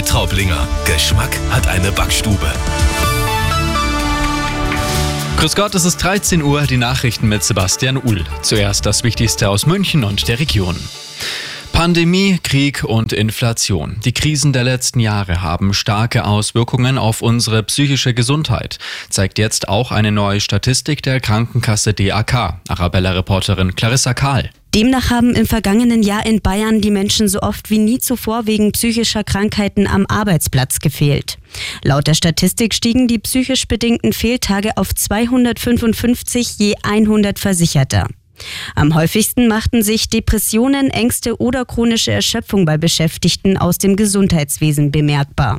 Bäckerei Traublinger. Geschmack hat eine Backstube. Grüß Gott, es ist 13 Uhr, die Nachrichten mit Sebastian Uhl. Zuerst das Wichtigste aus München und der Region. Pandemie, Krieg und Inflation. Die Krisen der letzten Jahre haben starke Auswirkungen auf unsere psychische Gesundheit, zeigt jetzt auch eine neue Statistik der Krankenkasse DAK. Arabella-Reporterin Clarissa Kahl. Demnach haben im vergangenen Jahr in Bayern die Menschen so oft wie nie zuvor wegen psychischer Krankheiten am Arbeitsplatz gefehlt. Laut der Statistik stiegen die psychisch bedingten Fehltage auf 255 je 100 Versicherter. Am häufigsten machten sich Depressionen, Ängste oder chronische Erschöpfung bei Beschäftigten aus dem Gesundheitswesen bemerkbar.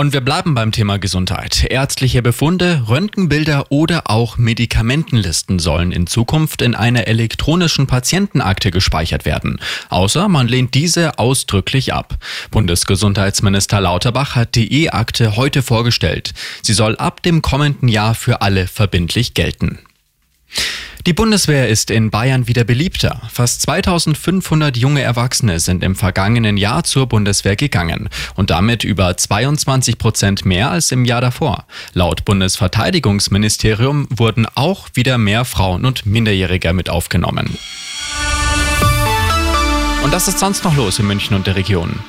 Und wir bleiben beim Thema Gesundheit. Ärztliche Befunde, Röntgenbilder oder auch Medikamentenlisten sollen in Zukunft in einer elektronischen Patientenakte gespeichert werden. Außer man lehnt diese ausdrücklich ab. Bundesgesundheitsminister Lauterbach hat die E-Akte heute vorgestellt. Sie soll ab dem kommenden Jahr für alle verbindlich gelten. Die Bundeswehr ist in Bayern wieder beliebter. Fast 2500 junge Erwachsene sind im vergangenen Jahr zur Bundeswehr gegangen und damit über 22 Prozent mehr als im Jahr davor. Laut Bundesverteidigungsministerium wurden auch wieder mehr Frauen und Minderjährige mit aufgenommen. Und das ist sonst noch los in München und der Region.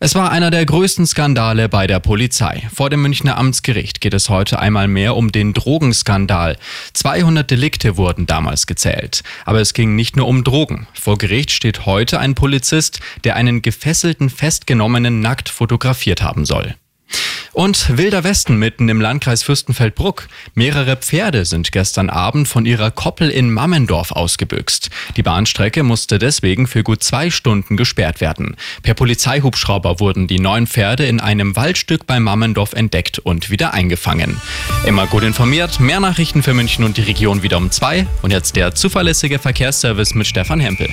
Es war einer der größten Skandale bei der Polizei. Vor dem Münchner Amtsgericht geht es heute einmal mehr um den Drogenskandal. 200 Delikte wurden damals gezählt. Aber es ging nicht nur um Drogen. Vor Gericht steht heute ein Polizist, der einen gefesselten Festgenommenen nackt fotografiert haben soll. Und Wilder Westen mitten im Landkreis Fürstenfeldbruck. Mehrere Pferde sind gestern Abend von ihrer Koppel in Mammendorf ausgebüxt. Die Bahnstrecke musste deswegen für gut zwei Stunden gesperrt werden. Per Polizeihubschrauber wurden die neun Pferde in einem Waldstück bei Mammendorf entdeckt und wieder eingefangen. Immer gut informiert, mehr Nachrichten für München und die Region wieder um zwei. Und jetzt der zuverlässige Verkehrsservice mit Stefan Hempel.